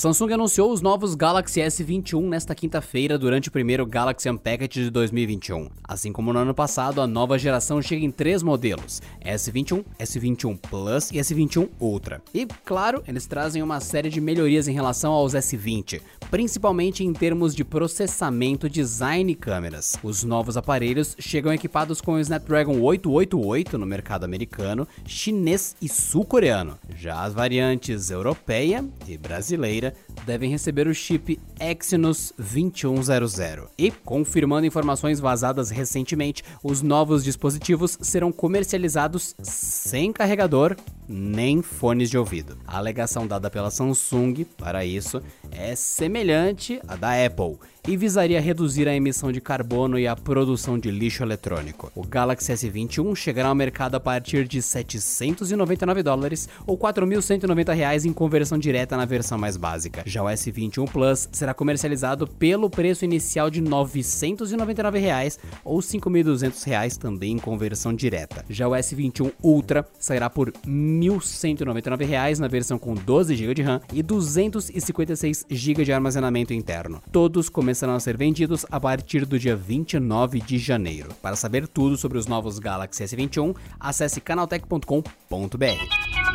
Samsung anunciou os novos Galaxy S21 nesta quinta-feira durante o primeiro Galaxy Unpacked de 2021. Assim como no ano passado, a nova geração chega em três modelos: S21, S21 Plus e S21 Ultra. E, claro, eles trazem uma série de melhorias em relação aos S20, principalmente em termos de processamento, design e câmeras. Os novos aparelhos chegam equipados com o Snapdragon 888 no mercado americano, chinês e sul-coreano. Já as variantes europeia e brasileira devem receber o chip Exynos 2100. E, confirmando informações vazadas recentemente, os novos dispositivos serão comercializados sem carregador nem fones de ouvido. A alegação dada pela Samsung para isso é semelhante à da Apple e visaria reduzir a emissão de carbono e a produção de lixo eletrônico. O Galaxy S21 chegará ao mercado a partir de 799 dólares ou 4.190 reais em conversão direta na versão mais básica. Já o S21 Plus será comercializado pelo preço inicial de 999 reais ou 5.200 reais também em conversão direta. Já o S21 Ultra sairá por 1.199 reais na versão com 12 GB de RAM e 256 GB de armazenamento interno. Todos começarão a ser vendidos a partir do dia 29 de janeiro. Para saber tudo sobre os novos Galaxy S21, acesse canaltech.com.br.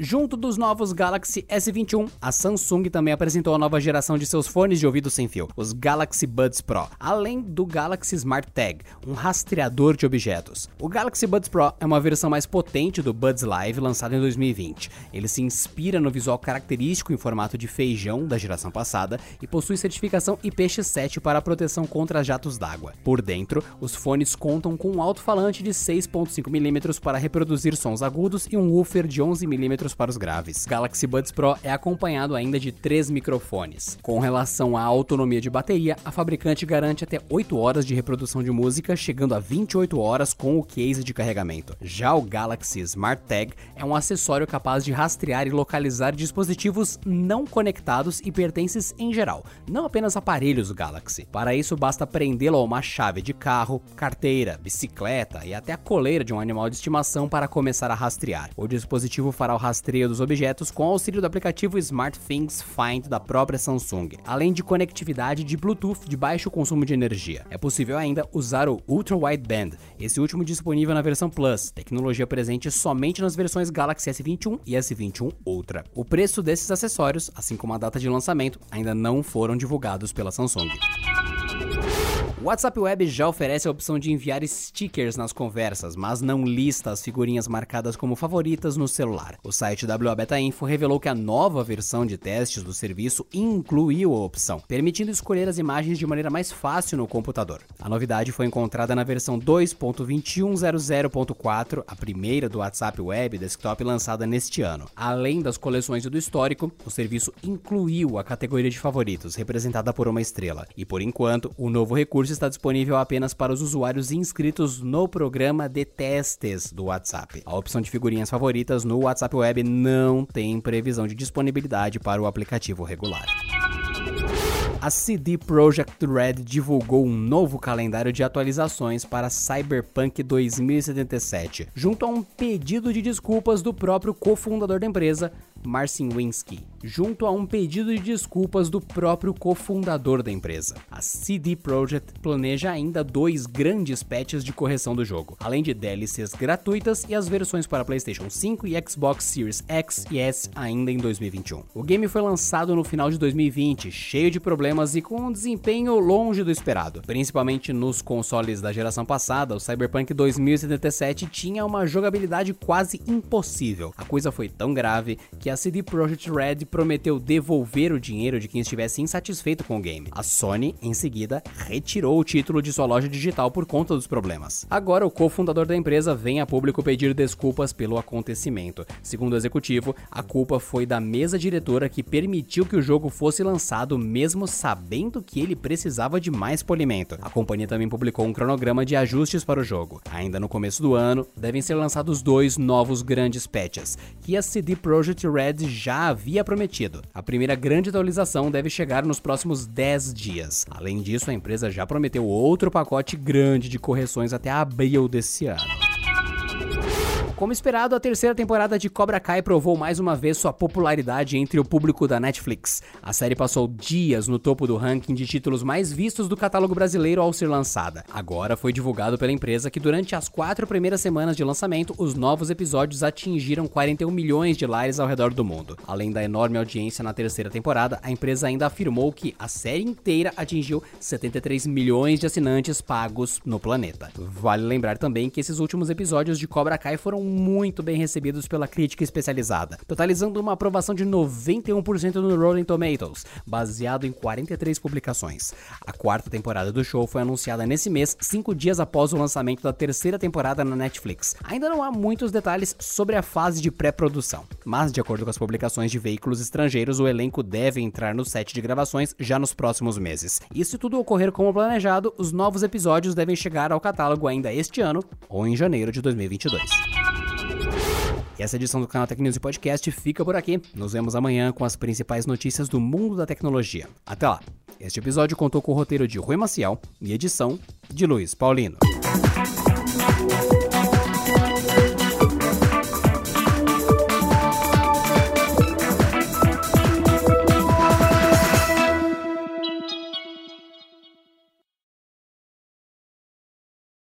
Junto dos novos Galaxy S21, a Samsung também apresentou a nova geração de seus fones de ouvido sem fio, os Galaxy Buds Pro, além do Galaxy Smart Tag, um rastreador de objetos. O Galaxy Buds Pro é uma versão mais potente do Buds Live lançado em 2020. Ele se inspira no visual característico em formato de feijão da geração passada e possui certificação IPX7 para proteção contra jatos d'água. Por dentro, os fones contam com um alto-falante de 6.5 mm para reproduzir sons agudos e um woofer de 11 mm para os graves. Galaxy Buds Pro é acompanhado ainda de três microfones. Com relação à autonomia de bateria, a fabricante garante até 8 horas de reprodução de música, chegando a 28 horas com o case de carregamento. Já o Galaxy Smart Tag é um acessório capaz de rastrear e localizar dispositivos não conectados e pertences em geral, não apenas aparelhos Galaxy. Para isso, basta prendê-lo a uma chave de carro, carteira, bicicleta e até a coleira de um animal de estimação para começar a rastrear. O dispositivo fará o rastreio dos objetos com auxílio do aplicativo SmartThings Find da própria Samsung, além de conectividade de Bluetooth de baixo consumo de energia. É possível ainda usar o Ultra Wideband, esse último disponível na versão Plus, tecnologia presente somente nas versões Galaxy S21 e S21 Ultra. O preço desses acessórios, assim como a data de lançamento, ainda não foram divulgados pela Samsung. O WhatsApp Web já oferece a opção de enviar stickers nas conversas, mas não lista as figurinhas marcadas como favoritas no celular. O site WA Beta Info revelou que a nova versão de testes do serviço incluiu a opção, permitindo escolher as imagens de maneira mais fácil no computador. A novidade foi encontrada na versão 2.2100.4, a primeira do WhatsApp Web Desktop lançada neste ano. Além das coleções e do histórico, o serviço incluiu a categoria de favoritos, representada por uma estrela. E por enquanto, o novo recurso recurso está disponível apenas para os usuários inscritos no programa de testes do WhatsApp. A opção de figurinhas favoritas no WhatsApp Web não tem previsão de disponibilidade para o aplicativo regular. A CD Projekt Red divulgou um novo calendário de atualizações para Cyberpunk 2077, junto a um pedido de desculpas do próprio cofundador da empresa, Marcin Winsky, junto a um pedido de desculpas do próprio cofundador da empresa. A CD Projekt planeja ainda dois grandes patches de correção do jogo, além de DLCs gratuitas e as versões para PlayStation 5 e Xbox Series X e S ainda em 2021. O game foi lançado no final de 2020, cheio de problemas e com um desempenho longe do esperado. Principalmente nos consoles da geração passada, o Cyberpunk 2077 tinha uma jogabilidade quase impossível. A coisa foi tão grave que que a CD Projekt Red prometeu devolver o dinheiro de quem estivesse insatisfeito com o game. A Sony, em seguida, retirou o título de sua loja digital por conta dos problemas. Agora, o cofundador da empresa vem a público pedir desculpas pelo acontecimento. Segundo o executivo, a culpa foi da mesa diretora que permitiu que o jogo fosse lançado mesmo sabendo que ele precisava de mais polimento. A companhia também publicou um cronograma de ajustes para o jogo. Ainda no começo do ano, devem ser lançados dois novos grandes patches, que a CD Projekt Red já havia prometido. A primeira grande atualização deve chegar nos próximos 10 dias. Além disso, a empresa já prometeu outro pacote grande de correções até abril desse ano. Como esperado, a terceira temporada de Cobra Kai provou mais uma vez sua popularidade entre o público da Netflix. A série passou dias no topo do ranking de títulos mais vistos do catálogo brasileiro ao ser lançada. Agora foi divulgado pela empresa que durante as quatro primeiras semanas de lançamento, os novos episódios atingiram 41 milhões de lares ao redor do mundo. Além da enorme audiência na terceira temporada, a empresa ainda afirmou que a série inteira atingiu 73 milhões de assinantes pagos no planeta. Vale lembrar também que esses últimos episódios de Cobra Kai foram muito bem recebidos pela crítica especializada, totalizando uma aprovação de 91% no Rolling Tomatoes, baseado em 43 publicações. A quarta temporada do show foi anunciada nesse mês, cinco dias após o lançamento da terceira temporada na Netflix. Ainda não há muitos detalhes sobre a fase de pré-produção, mas de acordo com as publicações de veículos estrangeiros, o elenco deve entrar no set de gravações já nos próximos meses. E se tudo ocorrer como planejado, os novos episódios devem chegar ao catálogo ainda este ano ou em janeiro de 2022. E essa edição do canal Tech e Podcast fica por aqui. Nos vemos amanhã com as principais notícias do mundo da tecnologia. Até lá! Este episódio contou com o roteiro de Rui Maciel e edição de Luiz Paulino.